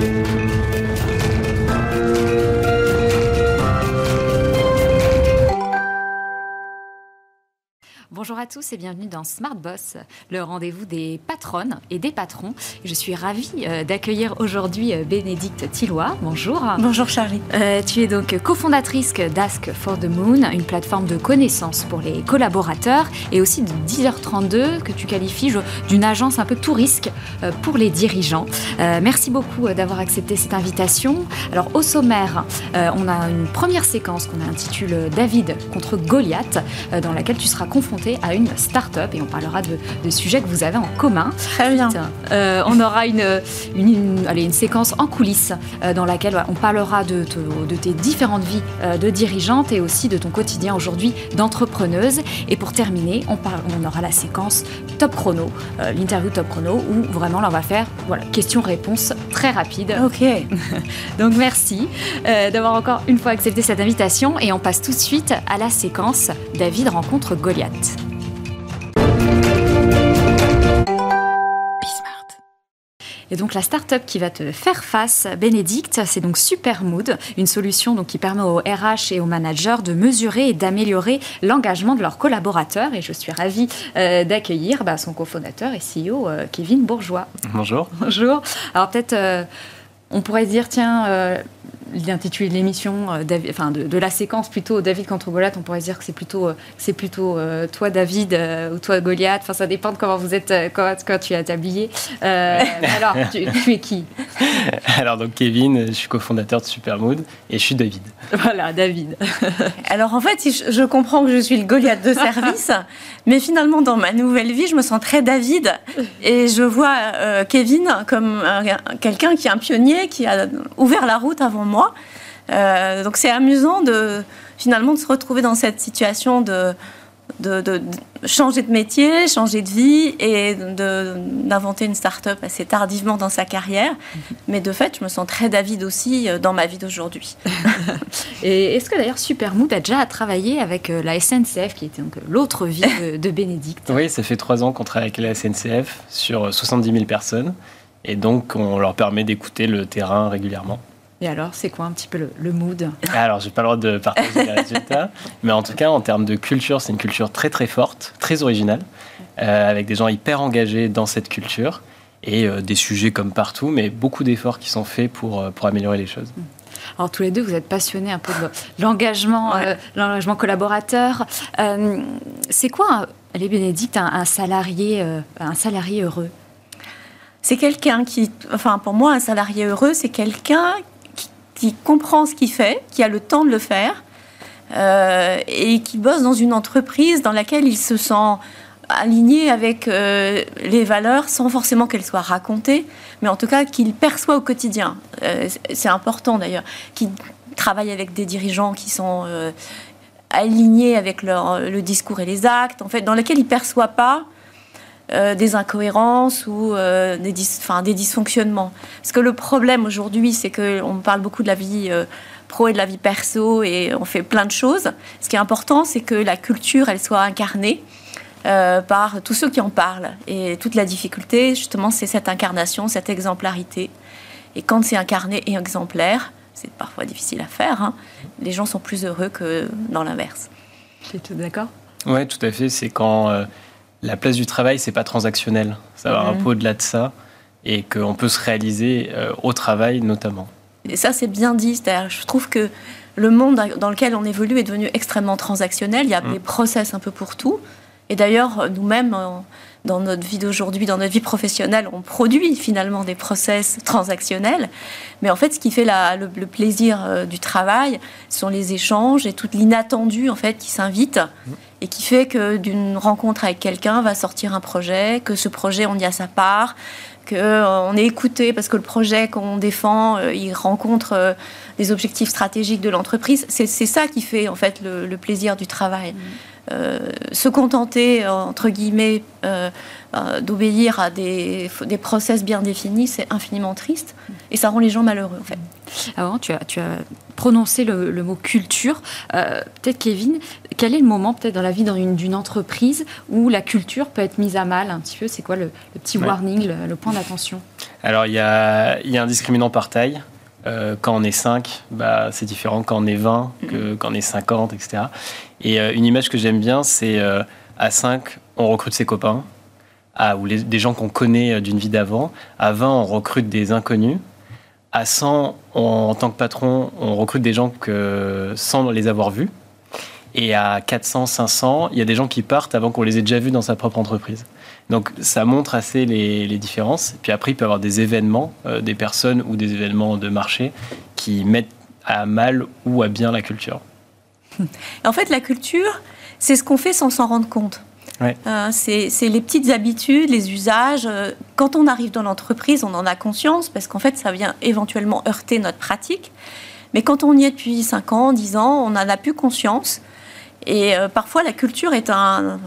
Thank you. Bonjour à tous et bienvenue dans Smart Boss, le rendez-vous des patronnes et des patrons. Je suis ravie euh, d'accueillir aujourd'hui euh, Bénédicte Tillois. Bonjour. Bonjour Charlie. Euh, tu es donc cofondatrice d'Ask for the Moon, une plateforme de connaissances pour les collaborateurs et aussi de 10h32 que tu qualifies d'une agence un peu tout risque pour les dirigeants. merci beaucoup d'avoir accepté cette invitation. Alors au sommaire, on a une première séquence qu'on intitule David contre Goliath, dans laquelle tu seras confronté à une start-up et on parlera de, sujets que vous avez en commun. Très bien. Euh, on aura une, une, allez, une, séquence en coulisses euh, dans laquelle on parlera de, de, tes différentes vies euh, de dirigeante et aussi de ton quotidien aujourd'hui d'entrepreneuse. Et pour terminer, on, on aura la séquence top chrono, l'interview top chrono où vraiment là on va faire voilà, questions-réponses très rapides. Ok. Donc merci d'avoir encore une fois accepté cette invitation et on passe tout de suite à la séquence David rencontre Goliath. Et donc la start-up qui va te faire face, Bénédicte, c'est donc Supermood, une solution donc qui permet aux RH et aux managers de mesurer et d'améliorer l'engagement de leurs collaborateurs. Et je suis ravie euh, d'accueillir bah, son cofondateur et CEO euh, Kevin Bourgeois. Bonjour. Bonjour. Alors peut-être euh, on pourrait dire tiens l'intitulé de l'émission, euh, enfin de, la séquence plutôt David contre Goliath, on pourrait dire que c'est plutôt, euh, c'est plutôt euh, toi David ou toi Goliath. Enfin, ça dépend de comment vous êtes, quand, tu es habillé. alors, tu, es qui? Alors donc Kevin, je suis cofondateur de Supermood et je suis David. Voilà, David. alors en fait, je comprends que je suis le Goliath de service, mais finalement dans ma nouvelle vie, je me sens très David et je vois Kevin comme quelqu'un qui est un pionnier, qui a ouvert la route avant moi euh, donc c'est amusant de finalement de se retrouver dans cette situation de, de, changer de métier, changer de vie et d'inventer une start-up assez tardivement dans sa carrière. Mais de fait, je me sens très David aussi euh, dans ma vie d'aujourd'hui. et est-ce que d'ailleurs Supermood a déjà travaillé avec euh, la SNCF, qui était donc l'autre vie de, de Bénédicte? Oui, ça fait trois ans qu'on travaille avec la SNCF sur 70 000 personnes. Et donc, on leur permet d'écouter le terrain régulièrement. Et alors, c'est quoi un petit peu le, mood Alors, j'ai pas le droit de partager les résultats, mais en tout cas, en termes de culture, c'est une culture très très forte, très originale, euh, avec des gens hyper engagés dans cette culture et euh, des sujets comme partout, mais beaucoup d'efforts qui sont faits pour, euh, pour améliorer les choses. Alors tous les deux, vous êtes passionnés un peu de l'engagement, l'engagement collaborateur. c'est quoi, les Bénédicte, un, salarié, un salarié heureux? C'est quelqu'un qui, enfin pour moi, un salarié heureux, c'est quelqu'un qui comprend ce qu'il fait, qui a le temps de le faire, euh, et qui bosse dans une entreprise dans laquelle il se sent aligné avec euh, les valeurs sans forcément qu'elles soient racontées, mais en tout cas qu'il perçoit au quotidien. Euh, c'est important d'ailleurs, qu'il travaille avec des dirigeants qui sont alignés avec leur, le discours et les actes, en fait, dans lesquels il ne perçoit pas euh, des incohérences ou euh, des, des dysfonctionnements. Parce que le problème aujourd'hui, c'est qu'on parle beaucoup de la vie euh, pro et de la vie perso et on fait plein de choses. Ce qui est important, c'est que la culture, elle soit incarnée. par tous ceux qui en parlent. Et toute la difficulté, justement, c'est cette incarnation, cette exemplarité. Et quand c'est incarné et exemplaire, c'est parfois difficile à faire, hein, les gens sont plus heureux que dans l'inverse. Tu es d'accord? Oui, tout à fait. C'est quand la place du travail, c'est pas transactionnel. Ça va un peu au-delà de ça et qu'on peut se réaliser euh, au travail notamment. Et ça, c'est bien dit. Je trouve que le monde dans lequel on évolue est devenu extrêmement transactionnel. Il y a mm. des process un peu pour tout. Et d'ailleurs, nous-mêmes, dans notre vie d'aujourd'hui, dans notre vie professionnelle, on produit finalement des process transactionnels. Mais en fait, ce qui fait le, plaisir euh, du travail, ce sont les échanges et tout l'inattendu en fait qui s'invite. Et qui fait que d'une rencontre avec quelqu'un va sortir un projet, que ce projet on y a sa part, qu'on euh, est écouté parce que le projet qu'on défend, euh, il rencontre euh, des objectifs stratégiques de l'entreprise. C'est ça qui fait en fait le, plaisir du travail. Mmh. se contenter, entre guillemets, d'obéir à des, des process bien définis, c'est infiniment triste et ça rend les gens malheureux en fait. Avant, tu as, tu as prononcer le, mot culture. peut-être Kevin, quel est le moment peut-être dans la vie d'une entreprise où la culture peut être mise à mal un petit peu? C'est quoi le, petit warning, le, point d'attention? Alors il y a, y a, un discriminant par taille. quand on est 5, bah, c'est différent quand on est 20, que quand on est 50, etc. Et une image que j'aime bien, c'est à 5, on recrute ses copains, à, ou des gens qu'on connaît euh, d'une vie d'avant. À 20, on recrute des inconnus. À 100, en tant que patron, on recrute des gens que, sans les avoir vus. Et à 400, 500, il y a des gens qui partent avant qu'on les ait déjà vus dans sa propre entreprise. Donc ça montre assez les, différences. Puis après, il peut y avoir des événements, euh, des personnes ou des événements de marché qui mettent à mal ou à bien la culture. En fait, la culture, c'est ce qu'on fait sans s'en rendre compte. Euh, c'est les petites habitudes, les usages. Euh, quand on arrive dans l'entreprise, on en a conscience parce qu'en fait, ça vient éventuellement heurter notre pratique. Mais quand on y est depuis 5 ans, 10 ans, on n'en a plus conscience. Et euh, parfois, la culture est un,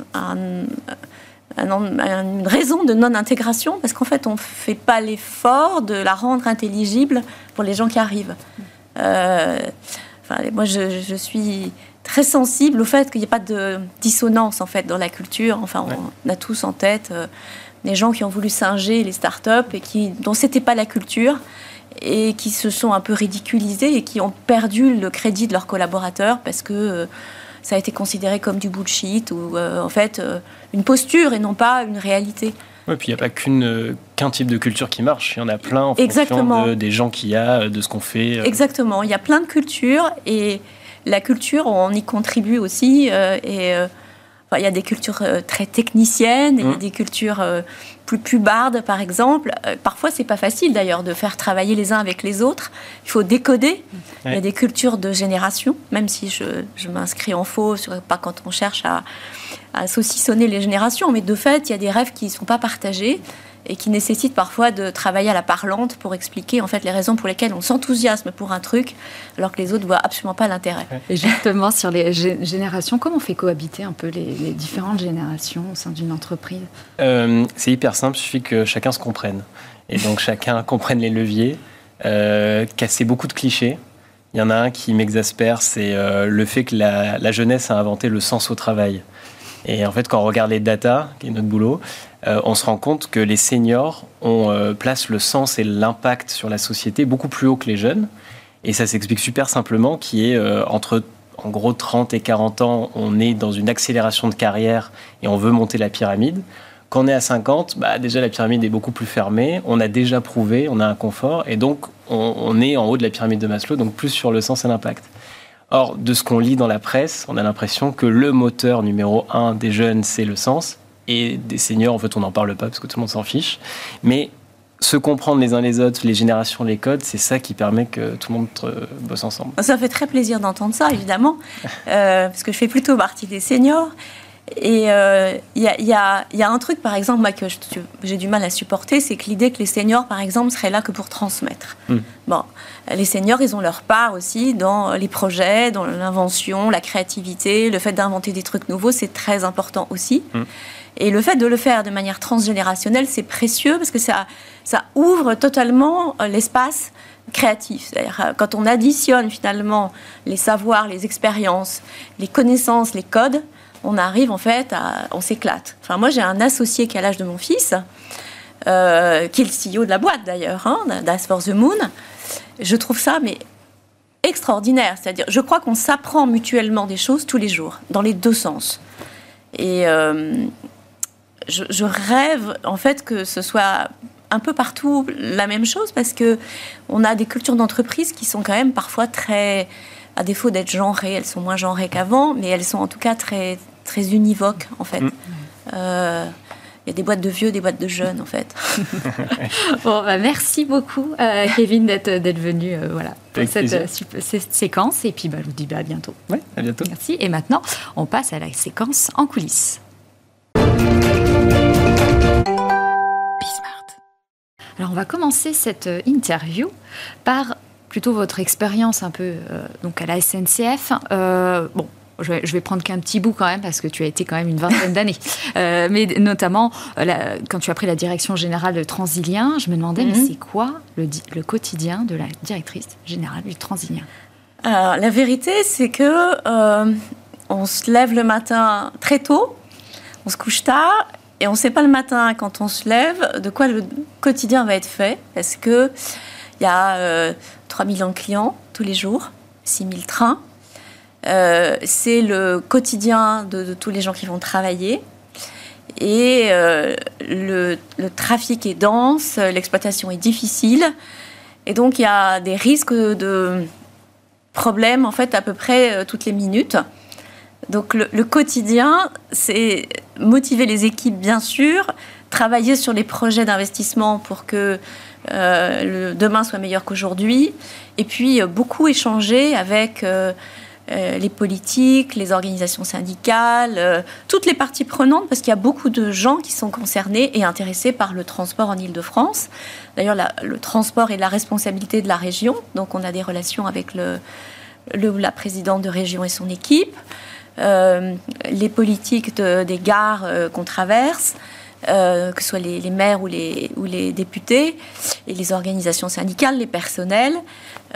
une raison de non-intégration parce qu'en fait, on ne fait pas l'effort de la rendre intelligible pour les gens qui arrivent. moi, je, je suis très sensible au fait qu'il n'y ait pas de dissonance en fait dans la culture. Enfin, on a tous en tête euh, des gens qui ont voulu singer les startups et qui dont c'était pas la culture et qui se sont un peu ridiculisés et qui ont perdu le crédit de leurs collaborateurs parce que euh, ça a été considéré comme du bullshit ou euh, en fait une posture et non pas une réalité. Oui, puis il n'y a pas qu'une, qu'un type de culture qui marche. Il y en a plein en fonction des gens qu'il y a, de ce qu'on fait. Exactement. Il y a plein de cultures et la culture, on y contribue aussi. Euh, et euh, il y a des cultures euh, très techniciennes, il y a mmh. des cultures plus pubardes, par exemple. parfois, c'est pas facile d'ailleurs de faire travailler les uns avec les autres. Il faut décoder. Il y a des cultures de génération, même si je, m'inscris en faux, pas quand on cherche à, à saucissonner les générations, mais de fait, il y a des rêves qui ne sont pas partagés et qui nécessite parfois de travailler à la parlante pour expliquer en fait les raisons pour lesquelles on s'enthousiasme pour un truc alors que les autres voient absolument pas l'intérêt. Et justement sur les générations, comment on fait cohabiter un peu les, différentes générations au sein d'une entreprise? Euh, C'est hyper simple, il suffit que chacun se comprenne et donc chacun comprenne les leviers, euh, casser beaucoup de clichés. Il y en a un qui m'exaspère, c'est euh, le fait que la, la jeunesse a inventé le sens au travail. Et en fait, quand on regarde les data, qui est notre boulot, euh, on se rend compte que les seniors ont, euh, placent le sens et l'impact sur la société beaucoup plus haut que les jeunes. Et ça s'explique super simplement, qui est euh, entre en gros 30 et 40 ans, on est dans une accélération de carrière et on veut monter la pyramide. Quand on est à 50, bah déjà la pyramide est beaucoup plus fermée, on a déjà prouvé, on a un confort, et donc on, on est en haut de la pyramide de Maslow, donc plus sur le sens et l'impact. Or, de ce qu'on lit dans la presse, on a l'impression que le moteur numéro un des jeunes, c'est le sens, et des seniors, en fait, on n'en parle pas parce que tout le monde s'en fiche. Mais se comprendre les uns les autres, les générations, les codes, c'est ça qui permet que tout le monde euh, bosse ensemble. Ça fait très plaisir d'entendre ça, évidemment, euh, parce que je fais plutôt partie des seniors. Et il euh, y, a, un truc, par exemple, moi, que j'ai du mal à supporter, c'est que l'idée que les seniors, par exemple, seraient là que pour transmettre. Hmm. Bon, les seniors, ils ont leur part aussi dans les projets, dans l'invention, la créativité, le fait d'inventer des trucs nouveaux, c'est très important aussi. Hmm. Et le fait de le faire de manière transgénérationnelle, c'est précieux parce que ça, ça ouvre totalement euh, l'espace créatif. C'est-à-dire euh, quand on additionne finalement les savoirs, les expériences, les connaissances, les codes, on arrive en fait à... On s'éclate. Enfin, moi, j'ai un associé qui a l'âge de mon fils, euh, qui est le CEO de la boîte d'ailleurs, hein, d'As for the Moon. Je trouve ça, mais extraordinaire. C'est-à-dire, je crois qu'on s'apprend mutuellement des choses tous les jours, dans les deux sens. Et, je, rêve en fait que ce soit un peu partout la même chose parce que on a des cultures d'entreprise qui sont quand même parfois très, à défaut d'être genrées, elles sont moins genrées qu'avant, mais elles sont en tout cas très, très univoques en fait. Mm. Euh, il y a des boîtes de vieux, des boîtes de jeunes, en fait. bon, bah, merci beaucoup, euh, Kevin, d'être, d'être venu euh, voilà, pour cette, cette, séquence. Et puis, bah, je vous dis bah, à bientôt. Oui, à bientôt. Merci. Et maintenant, on passe à la séquence en coulisses. Alors on va commencer cette euh, interview par plutôt votre expérience un peu euh, donc à la SNCF. Euh, bon, je vais, prendre qu'un petit bout quand même parce que tu as été quand même une vingtaine d'années. mais notamment quand tu as pris la direction générale de Transilien, je me demandais mais mhm. c'est quoi le, le, quotidien de la directrice générale du Transilien? La vérité, c'est que on se lève le matin très tôt, on se couche tard, et on ne sait pas le matin, quand on se lève, de quoi le quotidien va être fait. Parce qu'il y a 3 millions de clients tous les jours, 6 000 trains. Euh, c'est le quotidien de, tous les gens qui vont travailler. Et euh, le, trafic est dense, l'exploitation est difficile. Et donc, il y a des risques de problèmes, en fait, à peu près euh, toutes les minutes. Donc, le, quotidien, c'est motiver les équipes, bien sûr, travailler sur les projets d'investissement pour que le demain soit meilleur qu'aujourd'hui, et puis beaucoup échanger avec euh, les politiques, les organisations syndicales, euh, toutes les parties prenantes, parce qu'il y a beaucoup de gens qui sont concernés et intéressés par le transport en Ile-de-France. D'ailleurs, le transport est la responsabilité de la région, donc on a des relations avec la présidente de région et son équipe, euh, les politiques des gares qu'on traverse. que ce soit les, maires ou les, députés, et les organisations syndicales, les personnels.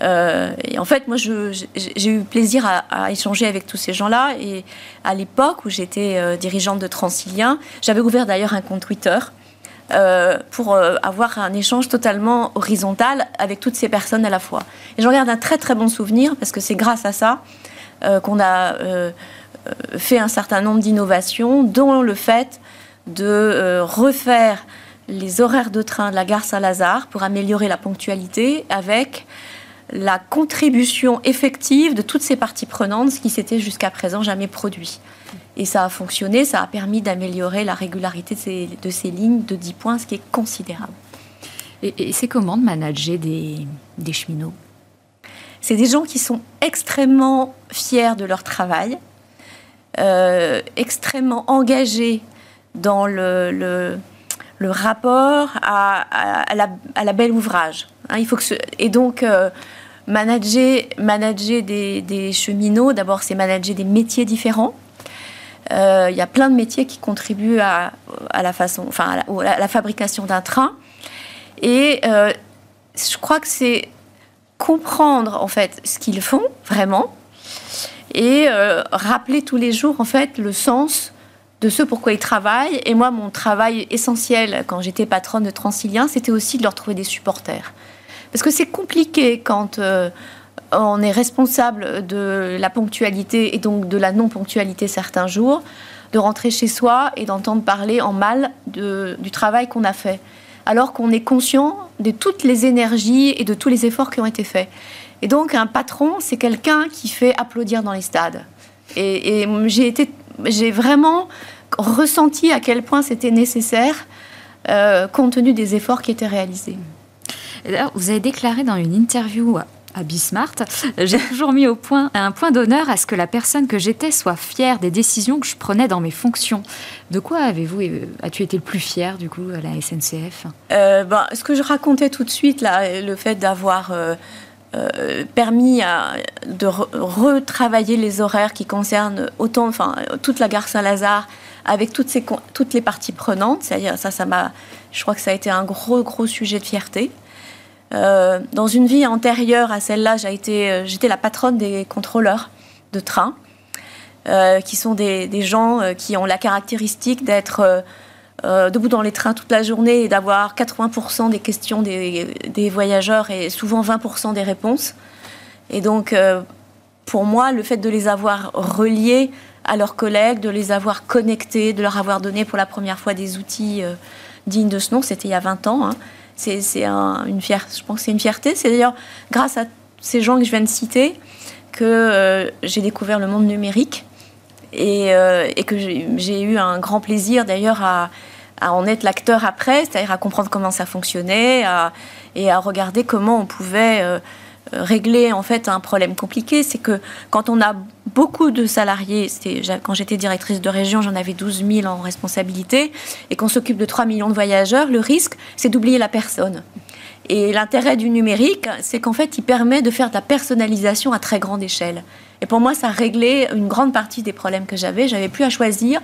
Euh, et en fait, moi, j'ai eu plaisir à, échanger avec tous ces gens-là. Et à l'époque où j'étais euh, dirigeante de Transilien, j'avais ouvert d'ailleurs un compte Twitter euh, pour avoir un échange totalement horizontal avec toutes ces personnes à la fois. Et j'en garde un très très bon souvenir parce que c'est grâce à ça qu'on a fait un certain nombre d'innovations, dont le fait de refaire les horaires de train de la gare Saint-Lazare pour améliorer la ponctualité avec la contribution effective de toutes ces parties prenantes, ce qui s'était jusqu'à présent jamais produit. Et ça a fonctionné, ça a permis d'améliorer la régularité de ces, lignes de 10 points, ce qui est considérable. Et, c'est comment de manager des, cheminots? C'est des gens qui sont extrêmement fiers de leur travail, euh, extrêmement engagés dans le, rapport à, la, belle ouvrage. Hein, il faut que et donc, euh, Manager, manager des, cheminots, d'abord, c'est manager des métiers différents. Euh, il y a plein de métiers qui contribuent à, la façon, enfin, à la, fabrication d'un train. Et euh, je crois que c'est comprendre en fait ce qu'ils font vraiment et euh, rappeler tous les jours en fait le sens de ce pourquoi ils travaillent. Et moi, mon travail essentiel quand j'étais patronne de Transilien, c'était aussi de leur trouver des supporters. Parce que c'est compliqué quand euh, on est responsable de la ponctualité et donc de la non-ponctualité certains jours, de rentrer chez soi et d'entendre parler en mal du travail qu'on a fait, alors qu'on est conscient de toutes les énergies et de tous les efforts qui ont été faits. Et donc un patron, c'est quelqu'un qui fait applaudir dans les stades. Et, j'ai été, j'ai vraiment ressenti à quel point c'était nécessaire euh, compte tenu des efforts qui étaient réalisés vous avez déclaré dans une interview à Bismart, j'ai toujours mis au point un point d'honneur à ce que la personne que j'étais soit fière des décisions que je prenais dans mes fonctions. De quoi avez-vous, euh, as-tu été le plus fier du coup à la SNCF euh, ben, Ce que je racontais tout de suite là, le fait d'avoir euh, permis de retravailler les horaires qui concernent autant, enfin toute la gare Saint-Lazare avec toutes, ces, toutes les parties prenantes. Ça, ça, ça m'a, je crois que ça a été un gros, gros sujet de fierté. Euh, dans une vie antérieure à celle-là, euh, j'étais la patronne des contrôleurs de train, euh, qui sont des, gens qui ont la caractéristique d'être debout dans les trains toute la journée et d'avoir 80% des questions des, voyageurs et souvent 20% des réponses. Et donc, pour moi, le fait de les avoir reliés à leurs collègues, de les avoir connectés, de leur avoir donné pour la première fois des outils dignes de ce nom, c'était il y a 20 ans. Hein, c'est une fierté. Je pense que c'est une fierté. C'est d'ailleurs grâce à ces gens que je viens de citer que euh, j'ai découvert le monde numérique et, euh, que j'ai eu un grand plaisir d'ailleurs à, en être l'acteur après, c'est-à-dire à comprendre comment ça fonctionnait et à regarder comment on pouvait euh, régler en fait un problème compliqué. C'est que quand on a beaucoup de salariés, quand j'étais directrice de région, j'en avais 12 000 en responsabilité, et qu'on s'occupe de 3 millions de voyageurs, le risque, c'est d'oublier la personne. Et l'intérêt du numérique, c'est qu'en fait, il permet de faire de la personnalisation à très grande échelle. Et pour moi, ça réglait une grande partie des problèmes que j'avais. J'avais plus à choisir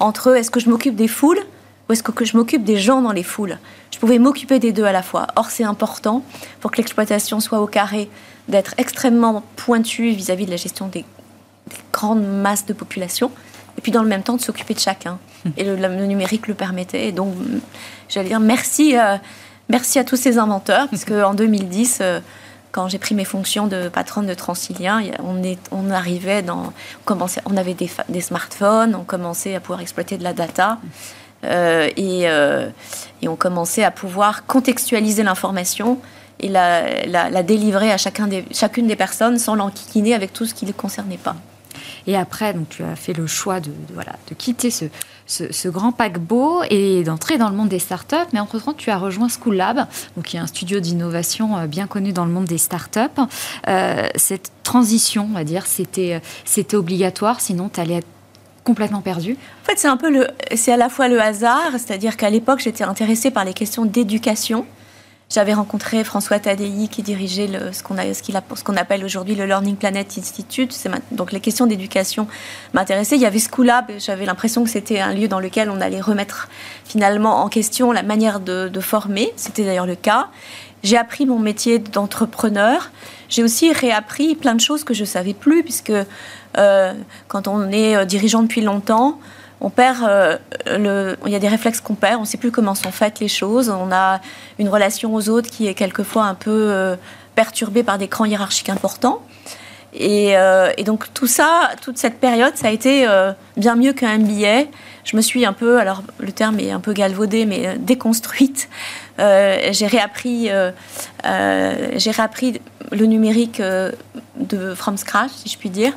entre est-ce que je m'occupe des foules ou est-ce que je m'occupe des gens dans les foules? Je pouvais m'occuper des deux à la fois. Or, c'est important pour que l'exploitation soit au carré, d'être extrêmement pointu vis-à-vis de la gestion des, grandes masses de population, et puis dans le même temps de s'occuper de chacun. Hum. Et le, numérique le permettait. Et donc, j'allais dire merci, euh, merci à tous ces inventeurs, puisque en 2010, quand j'ai pris mes fonctions de patronne de Transilien, on, est, on arrivait dans, on, commençait, on avait des, des, smartphones, on commençait à pouvoir exploiter de la data. Euh, et, euh, et, on commençait à pouvoir contextualiser l'information et la, délivrer à chacune des personnes sans l'enquiquiner avec tout ce qui ne le concernait pas. Et après, donc, tu as fait le choix de, voilà, de quitter ce, grand paquebot et d'entrer dans le monde des startups. Mais entre-temps, tu as rejoint School Lab, donc, qui est un studio d'innovation euh, bien connu dans le monde des startups. Euh, cette transition, on va dire, c'était obligatoire, sinon tu allais être complètement perdu En fait, c'est un peu le, c'est à la fois le hasard, c'est-à-dire qu'à l'époque, j'étais intéressée par les questions d'éducation. J'avais rencontré François Tadei qui dirigeait le, ce qu'on ce qu'on appelle aujourd'hui le Learning Planet Institute. Donc les questions d'éducation m'intéressaient. Il y avait Schoolab, j'avais l'impression que c'était un lieu dans lequel on allait remettre finalement en question la manière de, de former. C'était d'ailleurs le cas. J'ai appris mon métier d'entrepreneur. J'ai aussi réappris plein de choses que je savais plus, puisque euh, quand on est euh, dirigeant depuis longtemps, on perd euh, il y a des réflexes qu'on perd, on ne sait plus comment sont faites les choses, on a une relation aux autres qui est quelquefois un peu perturbée par des crans hiérarchiques importants. Et, donc tout ça, toute cette période, ça a été bien mieux qu'un MBA. Je me suis un peu, alors le terme est un peu galvaudé, mais déconstruite. J'ai réappris, j'ai réappris le numérique de from scratch, si je puis dire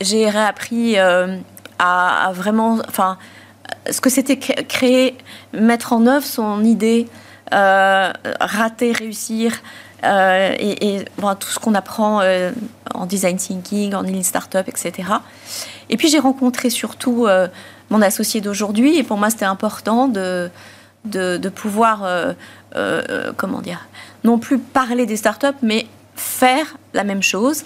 j'ai réappris euh, à, vraiment, enfin, ce que c'était créer, mettre en œuvre son idée, euh, rater, réussir, euh, et, tout ce qu'on apprend en design thinking, en lean startup, etc. Et puis j'ai rencontré surtout mon associé d'aujourd'hui, et pour moi c'était important de, de, pouvoir, comment dire, non plus parler des startups, mais faire la même chose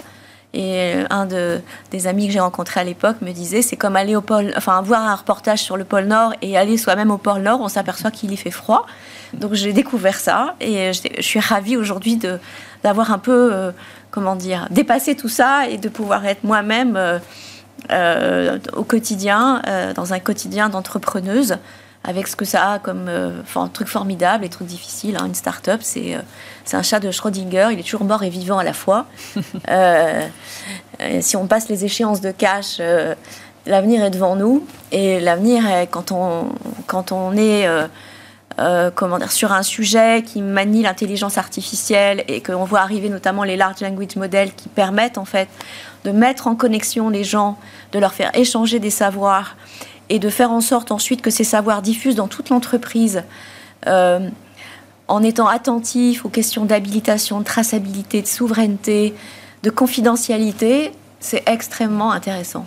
et un de, des amis que j'ai rencontrés à l'époque me disait c'est comme aller au pôle, enfin voir un reportage sur le pôle Nord et aller soi-même au pôle Nord, on s'aperçoit qu'il y fait froid. Donc j'ai découvert ça et je, suis ravie aujourd'hui de d'avoir un peu, euh, comment dire, dépassé tout ça et de pouvoir être moi-même euh, euh, au quotidien, dans un quotidien d'entrepreneuse avec ce que ça a comme euh, enfin, truc formidable et truc difficile. Hein. Une start-up, c'est, euh, c'est un chat de Schrödinger, il est toujours mort et vivant à la fois. Euh, si on passe les échéances de cash, l'avenir est devant nous. Et l'avenir, est, quand, on, quand on est comment dire, sur un sujet qui manie l'intelligence artificielle et qu'on voit arriver notamment les large language models qui permettent en fait de mettre en connexion les gens, de leur faire échanger des savoirs et de faire en sorte ensuite que ces savoirs diffusent dans toute l'entreprise euh, en étant attentif aux questions d'habilitation, de traçabilité, de souveraineté, de confidentialité, c'est extrêmement intéressant.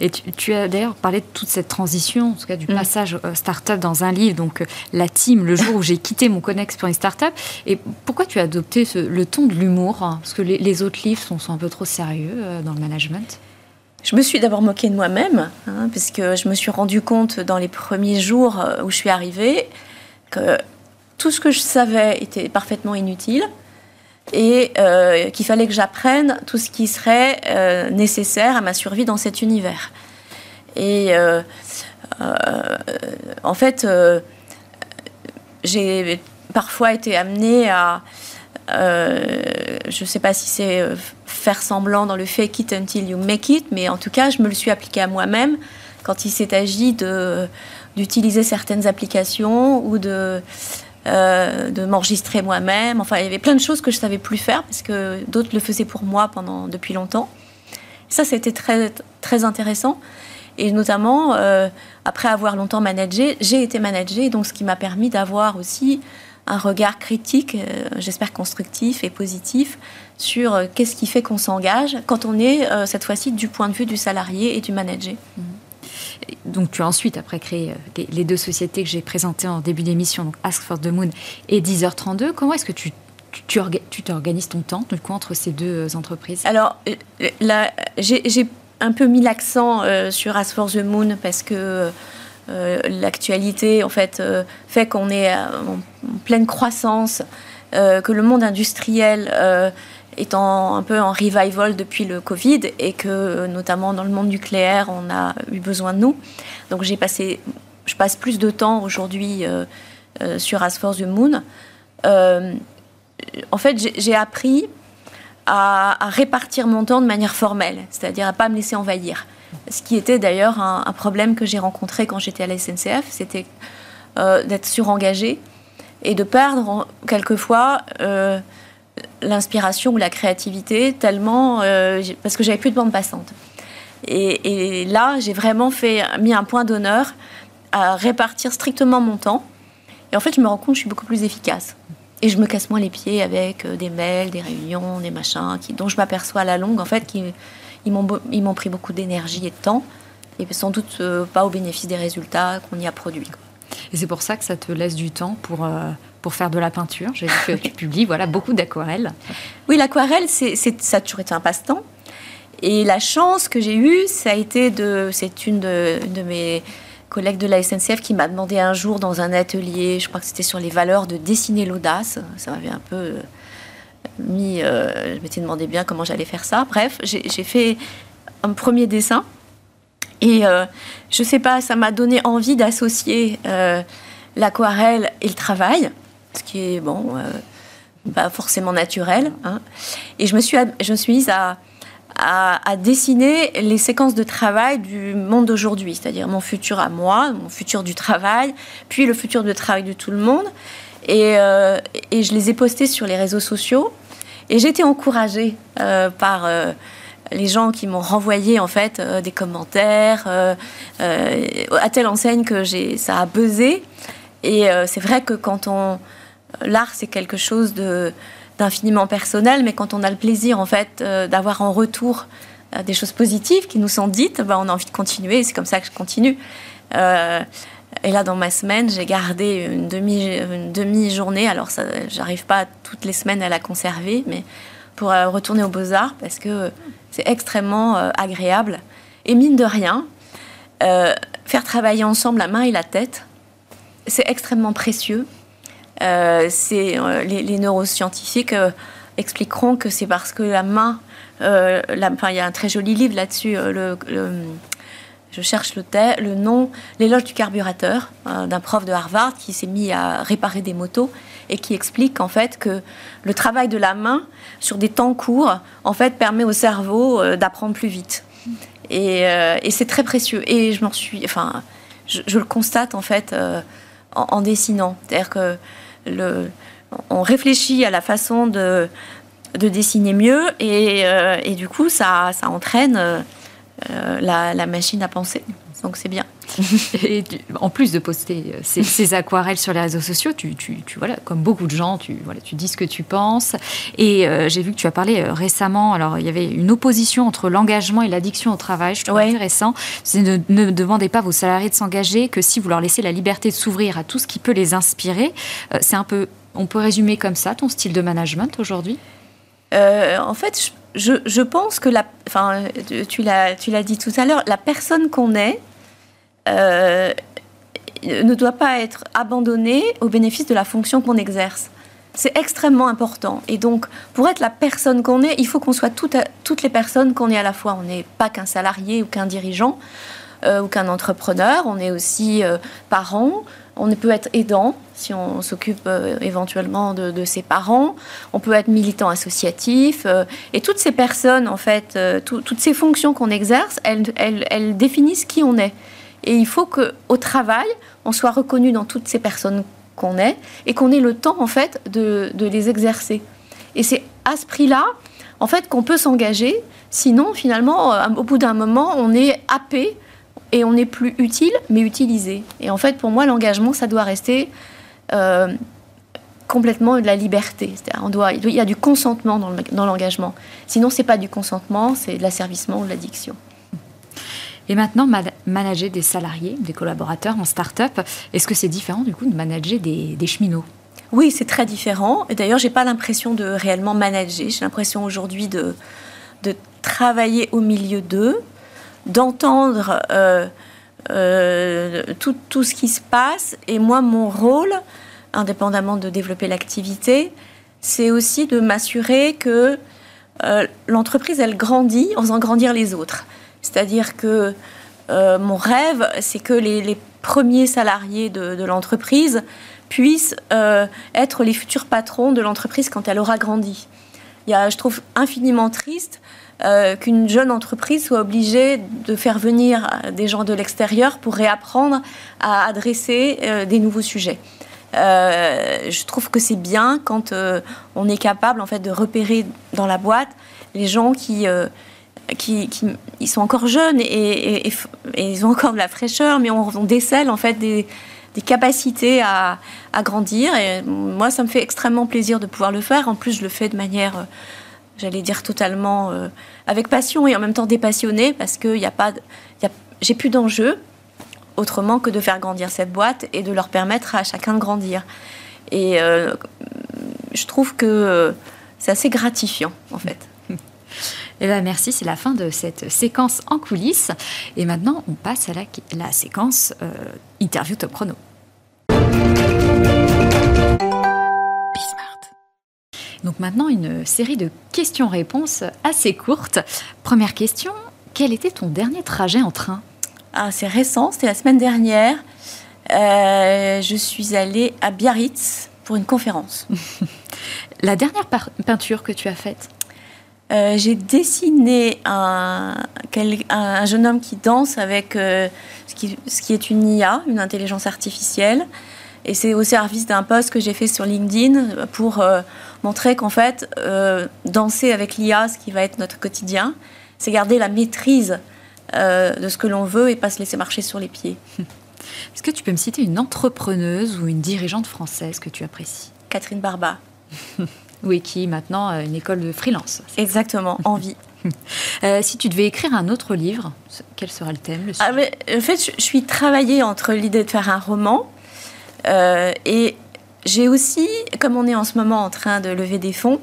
Et tu, as d'ailleurs parlé de toute cette transition, en tout cas du mm. passage euh, start-up dans un livre, donc euh, la team, le jour où j'ai quitté mon Connex pour une start-up. Et pourquoi tu as adopté le ton de l'humour hein? Parce que les, autres livres sont, sont, un peu trop sérieux dans le management. Je me suis d'abord moquée de moi-même, hein, parce que je me suis rendu compte dans les premiers jours euh, où je suis arrivée que tout ce que je savais était parfaitement inutile et euh, qu'il fallait que j'apprenne tout ce qui serait euh, nécessaire à ma survie dans cet univers. Et en fait, j'ai parfois été amenée à, je ne sais pas si c'est faire semblant dans le fake it until you make it, mais en tout cas, je me le suis appliqué à moi-même quand il s'est agi d'utiliser certaines applications ou de, euh, de m'enregistrer moi-même. Enfin, il y avait plein de choses que je savais plus faire parce que d'autres le faisaient pour moi pendant depuis longtemps. Ça, c'était très, très intéressant. Et notamment, euh, après avoir longtemps managé, j'ai été managée, donc ce qui m'a permis d'avoir aussi un regard critique, euh, j'espère constructif et positif, sur euh, qu'est-ce qui fait qu'on s'engage quand on est euh, cette fois-ci du point de vue du salarié et du manager. Donc tu as ensuite, après créé les, deux sociétés que j'ai présentées en début d'émission, donc Ask for the Moon et 10h32. Comment est-ce que tu tu t'organises ton temps du coup, entre ces deux entreprises? Alors, là, j'ai un peu mis l'accent sur Ask for the Moon parce que l'actualité en fait fait qu'on est en, pleine croissance, que le monde industriel est un peu en revival depuis le Covid et que notamment dans le monde nucléaire, on a eu besoin de nous. Donc j'ai passé, je passe plus de temps aujourd'hui euh, euh, sur As for the Moon. Euh, en fait, j'ai appris à, répartir mon temps de manière formelle, c'est-à-dire à pas me laisser envahir. Ce qui était d'ailleurs un, problème que j'ai rencontré quand j'étais à la SNCF, c'était d'être surengagé et de perdre quelquefois l'inspiration ou la créativité tellement euh, parce que j'avais plus de bande passante. Et, là, j'ai vraiment fait mis un point d'honneur à répartir strictement mon temps. Et en fait, je me rends compte que je suis beaucoup plus efficace. Et je me casse moins les pieds avec euh, des mails, des réunions, des machins, qui, dont je m'aperçois à la longue, en fait, qu'ils ils m'ont pris beaucoup d'énergie et de temps, et sans doute euh, pas au bénéfice des résultats qu'on y a produits. Et c'est pour ça que ça te laisse du temps pour, pour faire de la peinture. J'ai vu que tu publies voilà, beaucoup d'aquarelles. Oui, l'aquarelle, c'est, ça a toujours été un passe-temps. Et la chance que j'ai eue, ça a été de. C'est une de, mes collègues de la SNCF qui m'a demandé un jour dans un atelier, je crois que c'était sur les valeurs, de dessiner l'audace. Ça m'avait un peu euh, mis. Euh, je m'étais demandé bien comment j'allais faire ça. Bref, j'ai, fait un premier dessin. Et euh, je sais pas, ça m'a donné envie d'associer l'aquarelle et le travail ce qui est, bon, euh, pas forcément naturel. Hein. Et je me suis, je me suis mise à, à, dessiner les séquences de travail du monde d'aujourd'hui, c'est-à-dire mon futur à moi, mon futur du travail, puis le futur de travail de tout le monde. Et, euh, et je les ai postés sur les réseaux sociaux. Et j'ai été encouragée euh, par les gens qui m'ont renvoyé en fait des commentaires à telle enseigne que j'ai ça a buzzé. Et c'est vrai que quand on l'art, c'est quelque chose d'infiniment personnel, mais quand on a le plaisir, en fait, euh, d'avoir en retour euh, des choses positives qui nous sont dites, bah, on a envie de continuer, c'est comme ça que je continue. Euh, et là, dans ma semaine, j'ai gardé une demi-journée. Demi Alors, j'arrive pas toutes les semaines à la conserver, mais pour retourner aux Beaux-Arts, parce que c'est extrêmement agréable. Et mine de rien, faire travailler ensemble la main et la tête, c'est extrêmement précieux. Euh, c'est euh, les, neuroscientifiques euh, expliqueront que c'est parce que la main, il y a un très joli livre là-dessus. Je cherche le, le nom, l'éloge du carburateur d'un prof de Harvard qui s'est mis à réparer des motos et qui explique en fait que le travail de la main sur des temps courts en fait permet au cerveau d'apprendre plus vite. Et, c'est très précieux. Et je m'en suis, enfin, je, le constate en fait en, dessinant. C'est-à-dire que on réfléchit à la façon de, dessiner mieux et, euh, du coup ça, entraîne euh, la, machine à penser. Donc c'est bien. et en plus de poster euh, ces, aquarelles sur les réseaux sociaux, tu, voilà, comme beaucoup de gens, tu, voilà, tu dis ce que tu penses. Et j'ai vu que tu as parlé récemment, alors il y avait une opposition entre l'engagement et l'addiction au travail, je trouve intéressant. Ne, ne demandez pas à vos salariés de s'engager que si vous leur laissez la liberté de s'ouvrir à tout ce qui peut les inspirer. c'est un peu, on peut résumer comme ça ton style de management aujourd'hui? En fait, je, pense que la, enfin, tu l'as dit tout à l'heure, la personne qu'on est, euh, ne doit pas être abandonné au bénéfice de la fonction qu'on exerce. C'est extrêmement important. Et donc, pour être la personne qu'on est, il faut qu'on soit toutes les personnes qu'on est à la fois. On n'est pas qu'un salarié ou qu'un dirigeant ou qu'un entrepreneur. On est aussi euh, parent. On peut être aidant si on s'occupe éventuellement de, ses parents. On peut être militant associatif. et toutes ces personnes, en fait, toutes ces fonctions qu'on exerce, elles définissent qui on est. Et il faut qu'au travail, on soit reconnu dans toutes ces personnes qu'on est et qu'on ait le temps, en fait, de, les exercer. Et c'est à ce prix-là, en fait, qu'on peut s'engager. Sinon, finalement, euh, au bout d'un moment, on est happé et on n'est plus utile, mais utilisé. Et en fait, pour moi, l'engagement, ça doit rester euh, complètement de la liberté. On doit, il y a du consentement dans l'engagement. Sinon, c'est pas du consentement, c'est de l'asservissement ou de l'addiction. Et maintenant, manager des salariés, des collaborateurs en start-up, est-ce que c'est différent du coup de manager des, cheminots? Oui, c'est très différent. Et d'ailleurs, j'ai pas l'impression de réellement manager. J'ai l'impression aujourd'hui de, de travailler au milieu d'eux, d'entendre euh, tout, tout, ce qui se passe. Et moi, mon rôle, indépendamment de développer l'activité, c'est aussi de m'assurer que l'entreprise, elle grandit en faisant grandir les autres. C'est-à-dire que mon rêve, c'est que les, les, premiers salariés de, de l'entreprise puissent être les futurs patrons de l'entreprise quand elle aura grandi. Il y a, je trouve infiniment triste euh, qu'une jeune entreprise soit obligée de faire venir des gens de l'extérieur pour réapprendre à adresser euh, des nouveaux sujets. Euh, je trouve que c'est bien quand on est capable en fait de repérer dans la boîte les gens qui qui, ils sont encore jeunes et, ils ont encore de la fraîcheur, mais on, décèle en fait des, capacités à, à, grandir. Et moi, ça me fait extrêmement plaisir de pouvoir le faire. En plus, je le fais de manière j'allais dire totalement euh, avec passion et en même temps dépassionnée parce que y a pas, j'ai plus d'enjeu autrement que de faire grandir cette boîte et de leur permettre à chacun de grandir. Et euh, je trouve que c'est assez gratifiant en fait. Eh ben merci, c'est la fin de cette séquence en coulisses. Et maintenant, on passe à la, séquence euh, interview top chrono. Donc maintenant, une série de questions-réponses assez courtes. Première question, quel était ton dernier trajet en train? Ah, C'est récent, c'était la semaine dernière. Euh, je suis allée à Biarritz pour une conférence. la dernière peinture que tu as faite? Euh, J'ai dessiné un, un, jeune homme qui danse avec euh, ce, qui, ce, qui, est une IA, une intelligence artificielle. Et c'est au service d'un post que j'ai fait sur LinkedIn pour montrer qu'en fait, euh, danser avec l'IA, ce qui va être notre quotidien, c'est garder la maîtrise euh, de ce que l'on veut et pas se laisser marcher sur les pieds. Est-ce que tu peux me citer une entrepreneuse ou une dirigeante française que tu apprécies? Catherine Barba. oui, qui maintenant a une école de freelance. Exactement, envie. Euh, si tu devais écrire un autre livre, quel sera le thème le ah, En fait, je, suis travaillée entre l'idée de faire un roman et j'ai aussi, comme on est en ce moment en train de lever des fonds,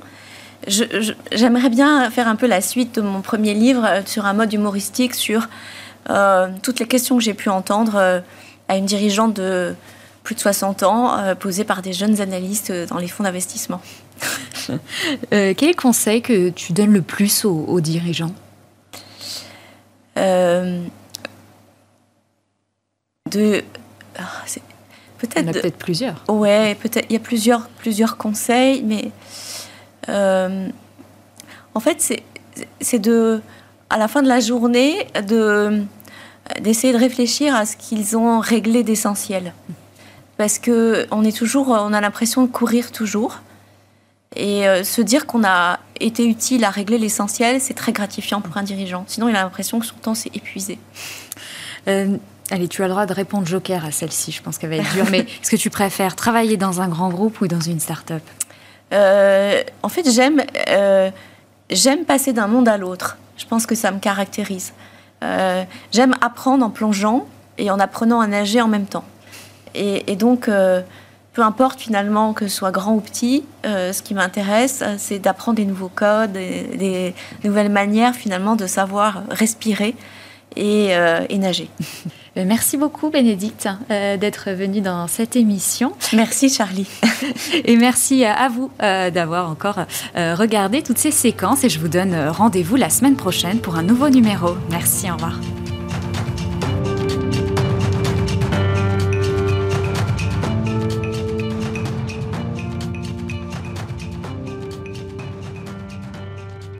j'aimerais bien faire un peu la suite de mon premier livre euh, sur un mode humoristique sur euh, toutes les questions que j'ai pu entendre euh, à une dirigeante de plus de 60 ans posées par des jeunes analystes dans les fonds d'investissement. quel est le conseil que tu donnes le plus aux, dirigeants? De ah, peut-être. Il y en a peut-être plusieurs. Ouais, peut-être. Il y a plusieurs, plusieurs conseils, mais euh, en fait, c'est, c'est de, à la fin de la journée, de d'essayer de réfléchir à ce qu'ils ont réglé d'essentiel, parce que on est toujours, on a l'impression de courir toujours, et euh, se dire qu'on a été utile à régler l'essentiel, c'est très gratifiant pour un dirigeant. Sinon, il a l'impression que son temps s'est épuisé. Euh, Allez, tu as le droit de répondre joker à celle-ci. Je pense qu'elle va être dure. mais est-ce que tu préfères travailler dans un grand groupe ou dans une start-up? Euh, En fait, j'aime, euh, j'aime passer d'un monde à l'autre. Je pense que ça me caractérise. Euh, j'aime apprendre en plongeant et en apprenant à nager en même temps. Et, donc, peu importe finalement que ce soit grand ou petit, ce qui m'intéresse, c'est d'apprendre des nouveaux codes, des, des, nouvelles manières finalement de savoir respirer et, et nager. Euh, merci beaucoup Bénédicte euh, d'être venue dans cette émission. Merci Charlie. et merci à vous euh, d'avoir encore regardé toutes ces séquences et je vous donne rendez-vous la semaine prochaine pour un nouveau numéro. Merci, au revoir.